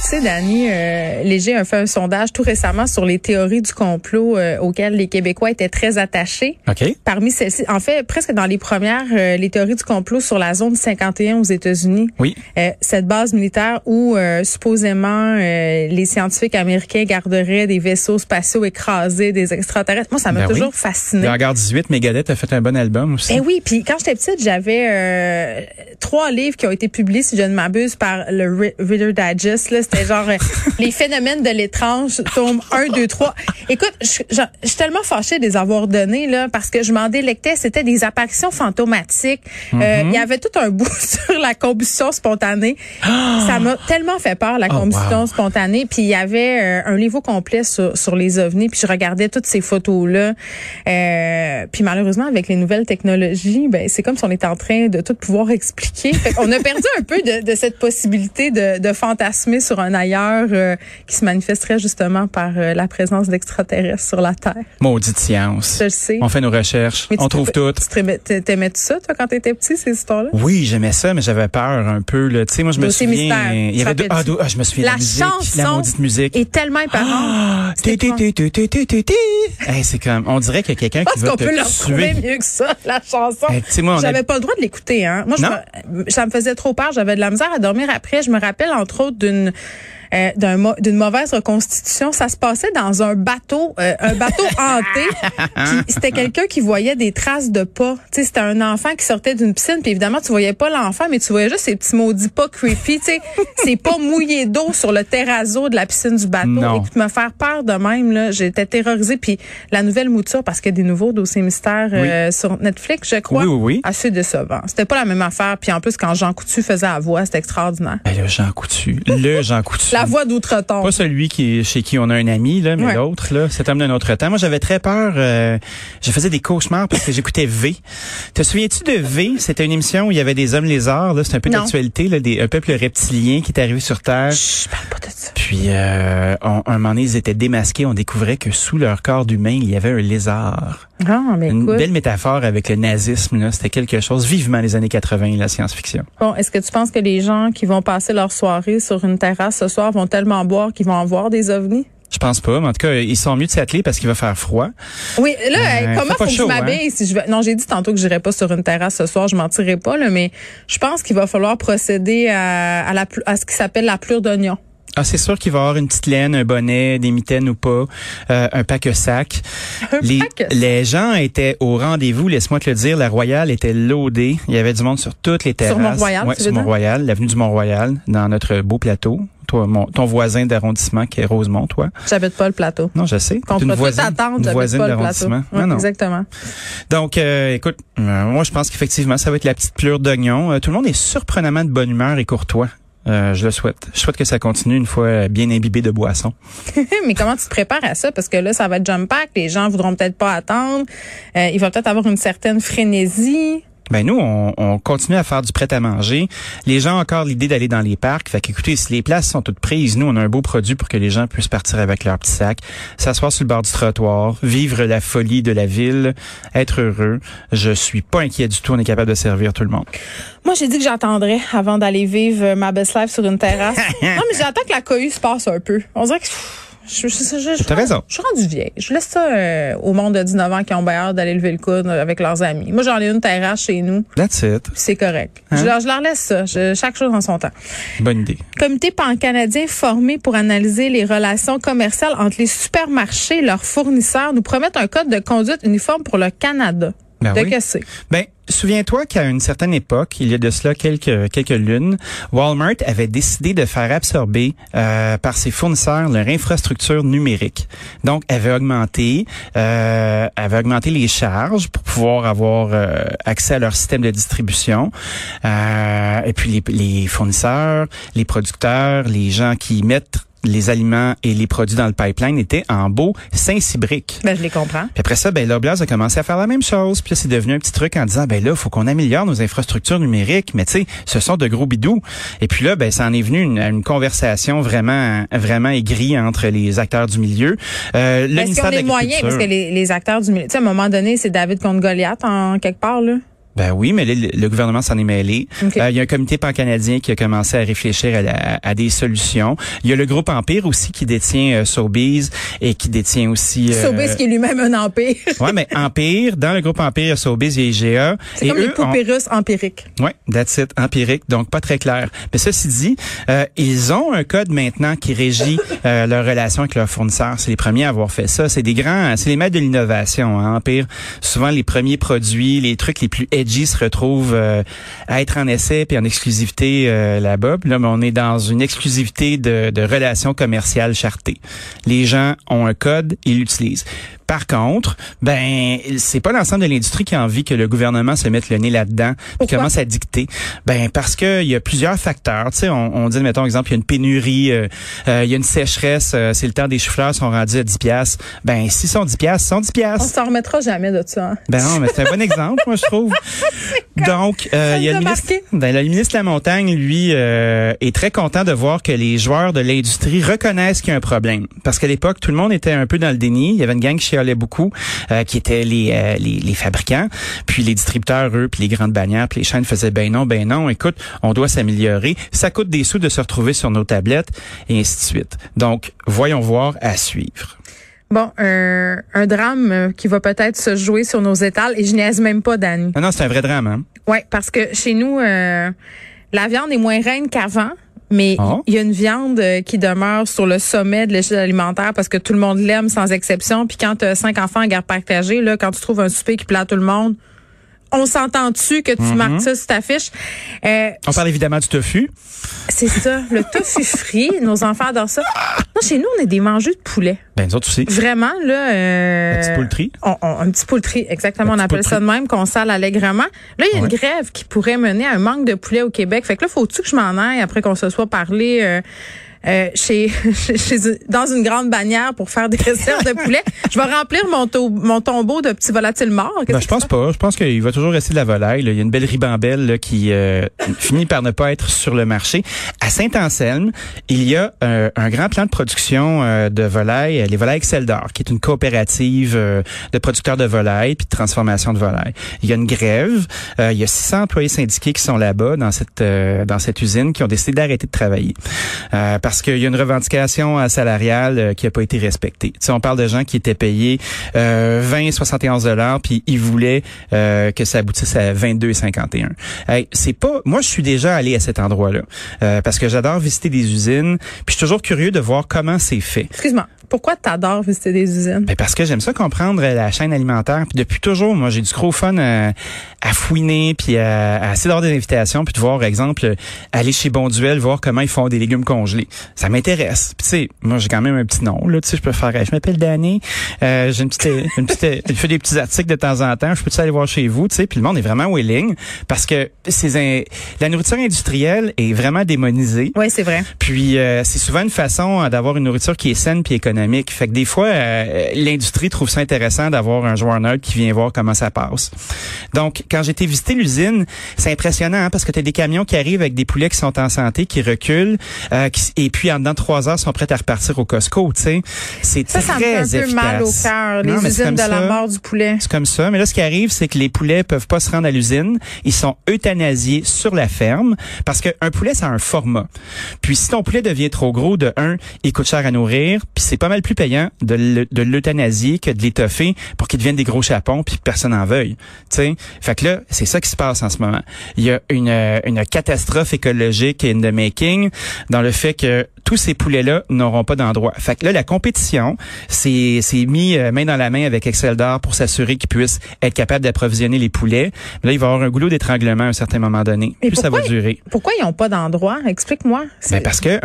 Tu sais, Dani, euh, Léger a fait un sondage tout récemment sur les théories du complot euh, auxquelles les Québécois étaient très attachés. OK. Parmi celles-ci, en fait, presque dans les premières, euh, les théories du complot sur la zone 51 aux États-Unis. Oui. Euh, cette base militaire où euh, supposément euh, les scientifiques américains garderaient des vaisseaux spatiaux écrasés, des extraterrestres. Moi, ça m'a Ben oui. toujours fasciné. Dans Garde 18, Megadeth a fait un bon album aussi. Eh oui, puis quand j'étais petite, j'avais euh, trois livres qui ont été publiés, si je ne m'abuse, par le Reader Digest. Là, c'était genre euh, les phénomènes de l'étrange, tome 1, 2, 3. Écoute, je je- je suis tellement fâchée de les avoir donnés là parce que je m'en délectais. C'était des apparitions fantomatiques. Euh, Il y avait tout un bout sur la combustion spontanée. Ça m'a tellement fait peur la Oh, combustion wow. spontanée. Puis il y avait euh, un livre complet sur, sur les ovnis. Puis je regardais toutes ces photos là. Euh, puis malheureusement avec les nouvelles technologies, ben c'est comme si on était en train de tout pouvoir expliquer. Fait on a perdu un peu de, de cette possibilité de, de fantasmer sur un ailleurs euh, qui se manifesterait justement par euh, la présence d'extraterrestres sur la Terre. Maudite science. Je le sais. On fait nos recherches, Mais on trouve tout. tu t'aimais- tout ça toi quand t'étais petit ces histoires-là? Oui, j'aimais ça, mais j'avais peur un peu. Là. Tu sais, moi, je me Dossier souviens. mystère, il y avait deux, ah, deux- ah, je me souviens de La la musique, la chanson maudite musique. est tellement épargnante. Ah. Hey, c'est comme, on dirait qu'il y a quelqu'un qui va qu'on peut le retrouver tuer. mieux que ça, la chanson. J'avais pas le droit de l'écouter, hein. Moi, ça me faisait trop peur. J'avais de la misère à dormir après. Je me rappelle, entre autres, d'une euh, d'un mo- d'une mauvaise reconstitution. Ça se passait dans un bateau, euh, un bateau hanté. Puis c'était quelqu'un qui voyait des traces de pas. Tu sais, c'était un enfant qui sortait d'une piscine. Puis évidemment, tu voyais pas l'enfant, mais tu voyais juste ces petits maudits pas creepy. Tu sais, c'est pas mouillé d'eau sur le terrazzo de la piscine du bateau. Non. Écoute, me faire peur de même, là, j'étais terrorisée. Puis la nouvelle mouture, parce qu'il y a des nouveaux dossiers mystères euh, sur Netflix, je crois. Oui, oui, oui. Assez décevant. C'était pas la même affaire. Puis en plus, quand Jean Coutu faisait la voix, c'était extraordinaire. Ben, le Jean Coutu. Le Jean Coutu. La voix d'outre-tombe. Pas celui qui chez qui on a un ami là, mais Ouais. l'autre là, cet homme d'un autre temps. Moi, j'avais très peur. euh, je faisais des cauchemars parce que j'écoutais V. Te souviens-tu de V? C'était une émission où il y avait des hommes lézards. Là, c'est un peu d'actualité, là, des, un peuple reptilien qui est arrivé sur Terre. Chut, parle pas de ça. Puis, euh, on- un moment donné, ils étaient démasqués. On découvrait que sous leur corps d'humain, il y avait un lézard. Ah, mais Une écoute. belle métaphore avec le nazisme. là. C'était quelque chose. Vivement les années 80, la science-fiction. Bon, est-ce que tu penses que les gens qui vont passer leur soirée sur une terrasse ce soir vont tellement boire qu'ils vont en voir des ovnis? Je pense pas, mais en tout cas, ils sont mieux de s'atteler parce qu'il va faire froid. Oui, là, Euh, comment faut que je hein? m'habille si je vais Non, j'ai dit tantôt que j'irais pas sur une terrasse ce soir, je m'en tirerai pas là, mais je pense qu'il va falloir procéder à, à la plu- à ce qui s'appelle la plure d'oignon. Ah, c'est sûr qu'il va y avoir une petite laine, un bonnet, des mitaines ou pas, euh, un pack-sac. Un Les, pack-sac. les gens étaient au rendez-vous, laisse-moi te le dire. La Royale était loadée. Il y avait du monde sur toutes les terrasses. Mont-Royal, Ouais, tu sur? Mont-Royal, l'avenue du Mont-Royal, dans notre beau plateau. Toi, mon, ton voisin d'arrondissement qui est Rosemont, toi. J'habite pas le plateau. Non, je sais. T'es une voisine, attendre, une voisine pas le plateau. Non. Exactement. Donc, euh, écoute, euh, moi, je pense qu'effectivement, ça va être la petite pleure d'oignon. Euh, tout le monde est surprenamment de bonne humeur et courtois. Euh, je le souhaite. Je souhaite que ça continue une fois bien imbibé de boisson. mais comment tu te prépares à ça? Parce que là, ça va être jump pack. Les gens voudront peut-être pas attendre. Euh, il va peut-être avoir une certaine frénésie. Ben nous, on, on continue à faire du prêt à manger. Les gens ont encore l'idée d'aller dans les parcs. Fait qu'écoutez, si les places sont toutes prises, nous, on a un beau produit pour que les gens puissent partir avec leur petit sac, s'asseoir sur le bord du trottoir, vivre la folie de la ville, être heureux. Je suis pas inquiet du tout. On est capable de servir tout le monde. Moi, j'ai dit que j'attendrais avant d'aller vivre ma best life sur une terrasse. non, mais j'attends que la cohue se passe un peu. On dirait que pff, je, je, je, je, T'as raison. Je suis rendue vieille. Je laisse ça euh, au monde de 19 ans qui ont bien hâte d'aller lever le coude avec leurs amis. Moi, j'en ai une terrasse chez nous. That's it. C'est correct. Hein? Je, leur, je leur laisse ça. Je- chaque chose en son temps. Bonne idée. Comité pan-canadien formé pour analyser les relations commerciales entre les supermarchés et leurs fournisseurs nous promettent un code de conduite uniforme pour le Canada. Ben de oui. Ben, souviens-toi qu'à une certaine époque, il y a de cela quelques quelques lunes, Walmart avait décidé de faire absorber euh, par ses fournisseurs leur infrastructure numérique. Donc, avait augmenté, euh, avait augmenté les charges pour pouvoir avoir euh, accès à leur système de distribution. Euh, et puis les, les fournisseurs, les producteurs, les gens qui mettent les aliments et les produits dans le pipeline étaient en beau Saint-Cybrique. Ben, je les comprends. Puis après ça, ben Loblaws a commencé à faire la même chose. Puis là, c'est devenu un petit truc en disant, ben là, faut qu'on améliore nos infrastructures numériques. Mais tu sais, ce sont de gros bidous. Et puis là, ben ça en est venu une, une conversation vraiment, vraiment aigrie entre les acteurs du milieu. Euh, le Est-ce qu'on de est moyen? Parce que les, les acteurs du milieu, tu sais, à un moment donné, c'est David contre Goliath en quelque part, là. Ben oui, mais le, le gouvernement s'en est mêlé. OK. Euh, il y a un comité pan-canadien qui a commencé à réfléchir à, la- à des solutions. Il y a le groupe Empire aussi qui détient euh, Sobeys et qui détient aussi... euh, Sobeys qui est lui-même un empire. Ouais, mais Empire, dans le groupe Empire, il y a Sobeys, il y a IGA. C'est et comme les eux ont- poupées russes empiriques. Oui, that's it, empirique, donc pas très clair. Mais ceci dit, euh, ils ont un code maintenant qui régit euh, leur relation avec leurs fournisseurs. C'est les premiers à avoir fait ça. C'est des grands, c'est les maîtres de l'innovation. Hein, Empire, souvent les premiers produits, les trucs les plus se retrouvent euh, à être en essai puis en exclusivité euh, là-bas. Là, ben, on est dans une exclusivité de, de relations commerciales chartées. Les gens ont un code, ils l'utilisent. Par contre, ben c'est pas l'ensemble de l'industrie qui a envie que le gouvernement se mette le nez là-dedans Pourquoi? commence à dicter. Ben parce que il y a plusieurs facteurs. Tu sais, on, on dit mettons exemple, il y a une pénurie, euh, euh, il y a une sécheresse, euh, c'est le temps des chou-fleurs sont rendus à 10 pièces. Ben s'ils sont 10 pièces, ils sont 10 On pièces. s'en remettra jamais de ça. hein. Ben non, mais c'est un bon exemple, moi je trouve. Donc, euh, il y a le ministre, ben, le ministre de la Montagne, lui, euh, est très content de voir que les joueurs de l'industrie reconnaissent qu'il y a un problème. Parce qu'à l'époque, tout le monde était un peu dans le déni. Il y avait une gang chialait beaucoup, euh, qui étaient les, euh, les, les fabricants, puis les distributeurs, eux, puis les grandes bannières, puis les chaînes faisaient ben non, ben non, écoute, on doit s'améliorer. Ça coûte des sous de se retrouver sur nos tablettes, et ainsi de suite. Donc, voyons voir à suivre. Bon, un, un drame qui va peut-être se jouer sur nos étals et je niaise même pas, Dani. Non, non, c'est un vrai drame, hein? Ouais, parce que chez nous, euh, la viande est moins reine qu'avant. Mais il Ah. y a une viande euh, qui demeure sur le sommet de l'échelle alimentaire parce que tout le monde l'aime sans exception. Puis quand tu as cinq enfants en garde partagée, là, quand tu trouves un souper qui plaît à tout le monde, on s'entend-tu que tu Mhm. marques ça sur ta fiche? Euh, On parle évidemment du tofu. c'est ça, le tofu frit. Nos enfants adorent ça. Non, chez nous, on est des mangeux de poulet. Ben, nous autres aussi. Vraiment, là... Euh, Un petit poultry. on- on- un petit poultry, exactement. Un On appelle ça de même, qu'on sale allègrement. Là, il y a Ouais. une grève qui pourrait mener à un manque de poulet au Québec. Fait que là, faut-tu que je m'en aille après qu'on se soit parlé euh, euh, chez, chez- dans une grande bannière pour faire des réserves de poulet? Je vais remplir mon, to- mon tombeau de petits volatiles morts. Ben, je pense pas. Je pense qu'il va toujours rester de la volaille. là. Il y a une belle ribambelle là, qui euh, finit par ne pas être sur le marché. À Saint-Anselme, il y a euh, un grand plan de production euh, de volailles, euh, les volailles Excel d'or, qui est une coopérative euh, de producteurs de volailles puis de transformation de volailles. Il y a une grève. Euh, il y a 600 employés syndiqués qui sont là-bas dans cette euh, dans cette usine qui ont décidé d'arrêter de travailler parce qu'il y a une revendication euh, salariale euh, qui n'a pas été respectée. Tu sais, on parle de gens qui étaient payés euh, 20, 71 dollars, puis ils voulaient euh, que ça aboutisse à 22,51. Hey, c'est pas. Moi, je suis déjà allé à cet endroit-là euh, parce que j'adore visiter des usines, puis je suis toujours curieux de voir comment c'est fait. Excuse-moi. Pourquoi t'adores visiter des usines? Ben parce que j'aime ça comprendre euh, la chaîne alimentaire. Puis depuis toujours, moi, j'ai du gros fun à, à fouiner, puis à, à essayer d'avoir des invitations, puis de voir, par exemple, aller chez Bonduel, voir comment ils font des légumes congelés. Ça m'intéresse. Puis tu sais, moi, j'ai quand même un petit nom. Là, tu sais, je peux faire. Je m'appelle Danny. Euh, j'ai une petite, une petite, je fais des petits articles de temps en temps. Je peux aller voir chez vous, tu sais. Puis le monde est vraiment willing parce que ces, in- la nourriture industrielle est vraiment démonisée. Oui, c'est vrai. Puis euh, c'est souvent une façon euh, d'avoir une nourriture qui est saine puis économique. Fait que des fois, euh, l'industrie trouve ça intéressant d'avoir un joueur neutre qui vient voir comment ça passe. Donc, quand j'ai été visiter l'usine, c'est impressionnant hein, parce que tu as des camions qui arrivent avec des poulets qui sont en santé, qui reculent, euh, qui- et puis en dedans de trois heures, sont prêts à repartir au Costco. Tu sais, c'est Ça, ça me fait très un peu efficace. mal au cœur, les Non, usines de comme la ça. mort du poulet. C'est comme ça. Mais là, ce qui arrive, c'est que les poulets peuvent pas se rendre à l'usine. Ils sont euthanasiés sur la ferme parce qu'un poulet, ça a un format. Puis si ton poulet devient trop gros, de un, il coûte cher à nourrir. Puis c'est pas mal plus payant de le- de l'euthanasier que de l'étoffer pour qu'il devienne des gros chapons puis que personne n'en veuille. Tu sais. Fait que là, c'est ça qui se passe en ce moment. Il y a une, euh, une catastrophe écologique in the making dans le fait que there tous ces poulets-là n'auront pas d'endroit. Fait que là, la compétition, c'est c'est mis euh, main dans la main avec Excel d'or pour s'assurer qu'ils puissent être capables d'approvisionner les poulets. Mais là, il va y avoir un goulot d'étranglement à un certain moment donné. Mais Plus ça va pourquoi- durer. Pourquoi ils n'ont pas d'endroit? Explique-moi. Ben parce que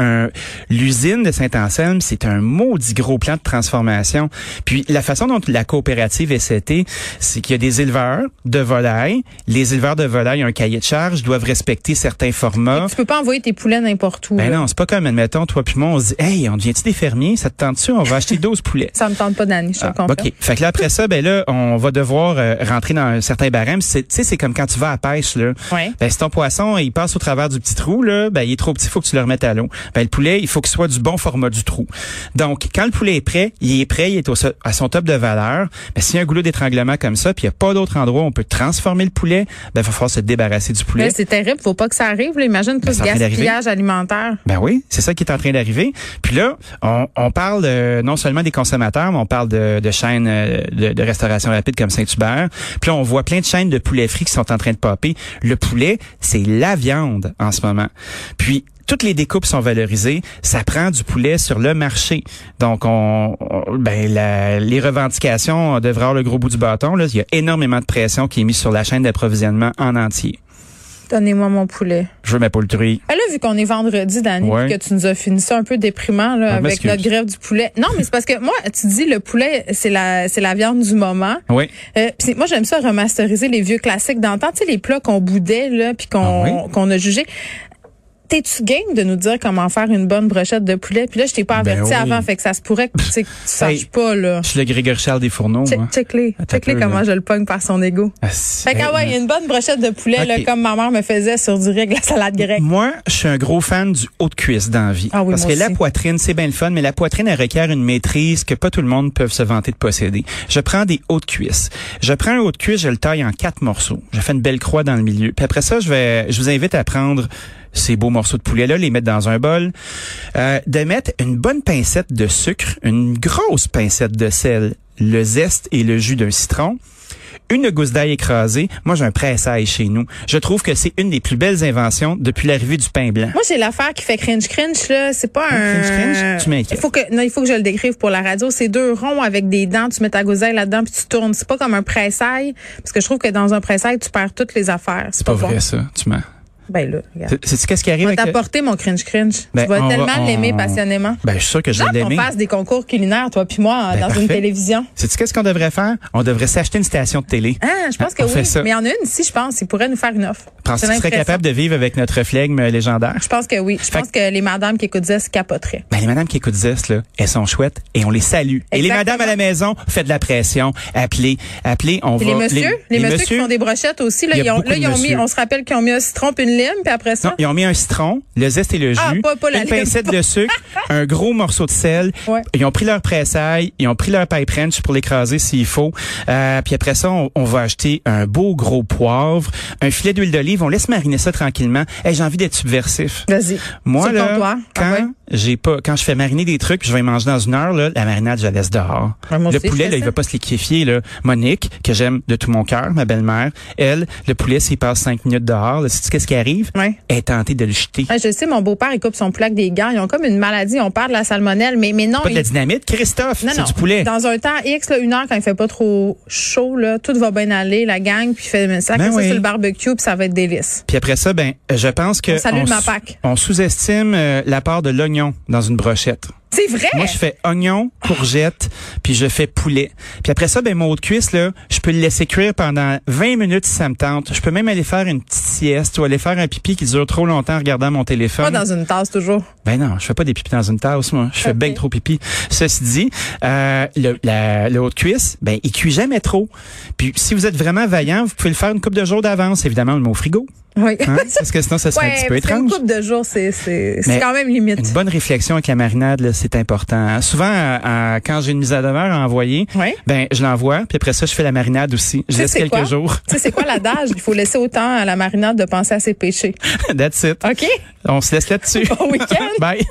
l'usine de Saint-Anselme, c'est un maudit gros plan de transformation. Puis la façon dont la coopérative est setée, c'est qu'il y a des éleveurs de volailles. Les éleveurs de volailles ont un cahier de charge, doivent respecter certains formats. Tu peux pas envoyer tes poulets n'importe où. Ben là. non, c'est pas comme, admettons, toi puis moi, on se dit, hey, on devient-tu des fermiers? Ça te tente-tu? On va acheter 12 poulets. Ça me tente pas d'année, je te Ah, confirme. OK. Fait que là, après ça, ben là, on va devoir euh, rentrer dans un certain barème. C'est- Tu sais, c'est comme quand tu vas à la pêche, là. Ouais. Ben, si ton poisson, il passe au travers du petit trou, là, ben, il est trop petit, il faut que tu le remettes à l'eau. Ben, le poulet, il faut qu'il soit du bon format du trou. Donc, quand le poulet est prêt, il est prêt, il est au, à son top de valeur. Ben, s'il y a un goulot d'étranglement comme ça, puis il n'y a pas d'autre endroit où on peut transformer le poulet, ben, il va falloir se débarrasser du poulet. C'est terrible, faut pas que ça arrive. là. Imagine tout Ben, ce gaspillage alimentaire. Ben oui, c'est ça qui est en d'arriver. Puis là, on, parle euh, non seulement des consommateurs, mais on parle de, chaînes euh, de, restauration rapide comme Saint-Hubert. Puis là, on voit plein de chaînes de poulet frit qui sont en train de popper. Le poulet, c'est la viande en ce moment. Puis toutes les découpes sont valorisées, ça prend du poulet sur le marché. Donc, on, on- ben, les revendications devraient avoir le gros bout du bâton. Là. Il y a énormément de pression qui est mise sur la chaîne d'approvisionnement en entier. Donnez-moi mon poulet. Je veux ma poultrie. Ah, là, vu qu'on est vendredi, Dani, Ouais. que tu nous as fini ça un peu déprimant là, Ah, avec notre grève du poulet. Non, mais c'est parce que moi, tu dis le poulet, c'est la c'est la viande du moment. Oui. Euh, pis moi, j'aime ça remasteriser les vieux classiques d'antan, tu sais, les plats qu'on boudait, là, puis qu'on Ah oui? qu'on a jugés. T'es-tu game de nous dire comment faire une bonne brochette de poulet? Puis là, je t'ai pas Ben averti oui. avant, fait que ça se pourrait que tu sais, que tu saches Hey. pas, là. Je suis le Grégory Charles des fourneaux. Check, check-les. Peu, comment là. je le pogne par son ego. Ah. Fait que, ah ouais, une bonne brochette de poulet, là, comme ma mère me faisait sur du riz la salade grecque. Moi, je suis un gros fan du haut de cuisse dans la vie. Ah oui, Parce que la poitrine, c'est bien le fun, mais la poitrine, elle requiert une maîtrise que pas tout le monde peut se vanter de posséder. Je prends des hauts de cuisse. Je prends un haut de cuisse, je le taille en quatre morceaux. Je fais une belle croix dans le milieu. Puis après ça, je vais, je vous invite à prendre ces beaux morceaux de poulet-là, les mettre dans un bol, euh, de mettre une bonne pincette de sucre, une grosse pincette de sel, le zeste et le jus d'un citron, une gousse d'ail écrasée. Moi, j'ai un pressail chez nous. Je trouve que c'est une des plus belles inventions depuis l'arrivée du pain blanc. Moi, j'ai l'affaire qui fait cringe cringe là. C'est pas un. cringe cringe? Tu m'inquiètes. Il faut que non, il faut que je le décrive pour la radio. C'est deux ronds avec des dents. Tu mets ta gouseille là-dedans puis tu tournes. C'est pas comme un pressail parce que je trouve que dans un pressail tu perds toutes les affaires. C'est C'est pas bon. vrai, ça. Tu mens. Ben là, regarde. C'est- qu'est-ce qui arrive Je vais t'apporter mon cringe cringe. Ben, tu vas on va- tellement on- l'aimer passionnément. Ben, je suis sûr que je vais l'aimer. fasse des concours culinaires, toi puis moi, Ben, dans parfait. une télévision. Sais-tu qu'est-ce qu'on devrait faire? On devrait s'acheter une station de télé. Ah, je pense que on fait oui. ça. Mais il y en a une ici, je pense. Il pourrait nous faire une offre. Penses-tu que tu l'impression. capable de vivre avec notre flegme légendaire? Je pense que oui. Je Fait pense que les madames qui écoutent ça se capoteraient. Ben, les madames qui écoutent Zest, là, elles sont chouettes et on les salue. Et les madames à la maison, faites de la pression. Appelez, appelez, on va... les messieurs, les, messieurs, qui font des brochettes aussi, là, ils ont, ils mis, on se rappelle qu'ils ont mis un citron une lime, puis après ça? Non, ils ont mis un citron, le zeste et le jus, Ah, pas- pas une pincette de sucre, un gros morceau de sel. Ouais. Ils ont pris leur pressail, ils ont pris leur pipe wrench pour l'écraser s'il faut. Euh, puis après ça, on, on va acheter un beau gros poivre, un filet d'huile d'olive. On laisse mariner ça tranquillement. Hey, j'ai envie d'être subversif. Vas-y. Moi Sur là. Ah quand ouais? j'ai pas, quand je fais mariner des trucs, puis je vais manger dans une heure là, la marinade je la laisse dehors. Le aussi, poulet là, il va pas se liquéfier là. Monique que j'aime de tout mon cœur, ma belle-mère, elle, le poulet s'il passe cinq minutes dehors, là, sais-tu qu'est-ce qui arrive Ouais. Est tentée de le jeter. Ah, je sais, mon beau-père, il coupe son poulet avec des gants. Ils ont comme une maladie. On parle de la salmonelle, mais, mais non. Pas de la dynamite, Christophe, c'est du poulet. Dans un temps X, là, une heure, quand il fait pas trop chaud, là, tout va bien aller, la gang, puis il fait ça, Ben ça sur le barbecue, puis ça va être délice. Puis après ça, ben, je pense que On Mapac. on sous-estime euh, la part de l'oignon dans une brochette. C'est vrai! Moi, je fais oignon, courgette, puis je fais poulet. Puis après ça, ben mon haut de cuisse là, je peux le laisser cuire pendant 20 minutes si ça me tente. Je peux même aller faire une petite sieste ou aller faire un pipi qui dure trop longtemps en regardant mon téléphone. Pas dans une tasse toujours. Ben non, je fais pas des pipis dans une tasse, moi. Je fais Ok. bien trop pipi. Ceci dit, euh, le, la, le haut de cuisse, ben, il cuit jamais trop. Puis si vous êtes vraiment vaillant, vous pouvez le faire une coupe de jours d'avance, évidemment, le mot frigo. Oui. Hein? Parce que sinon, ça serait un Ouais, petit peu étrange. coupe de jours, c'est, c'est, quand même limite. Une bonne réflexion avec la marinade, là, c'est important. hein. Souvent, à- à- quand j'ai une mise à demeure à envoyer, ben je l'envoie, puis après ça, je fais la marinade aussi. Je laisse quelques quoi? jours. Tu sais, c'est quoi l'adage? Il faut laisser autant à la marinade de penser à ses péchés. That's it. OK? On se laisse là-dessus. Bon week-end. Bye.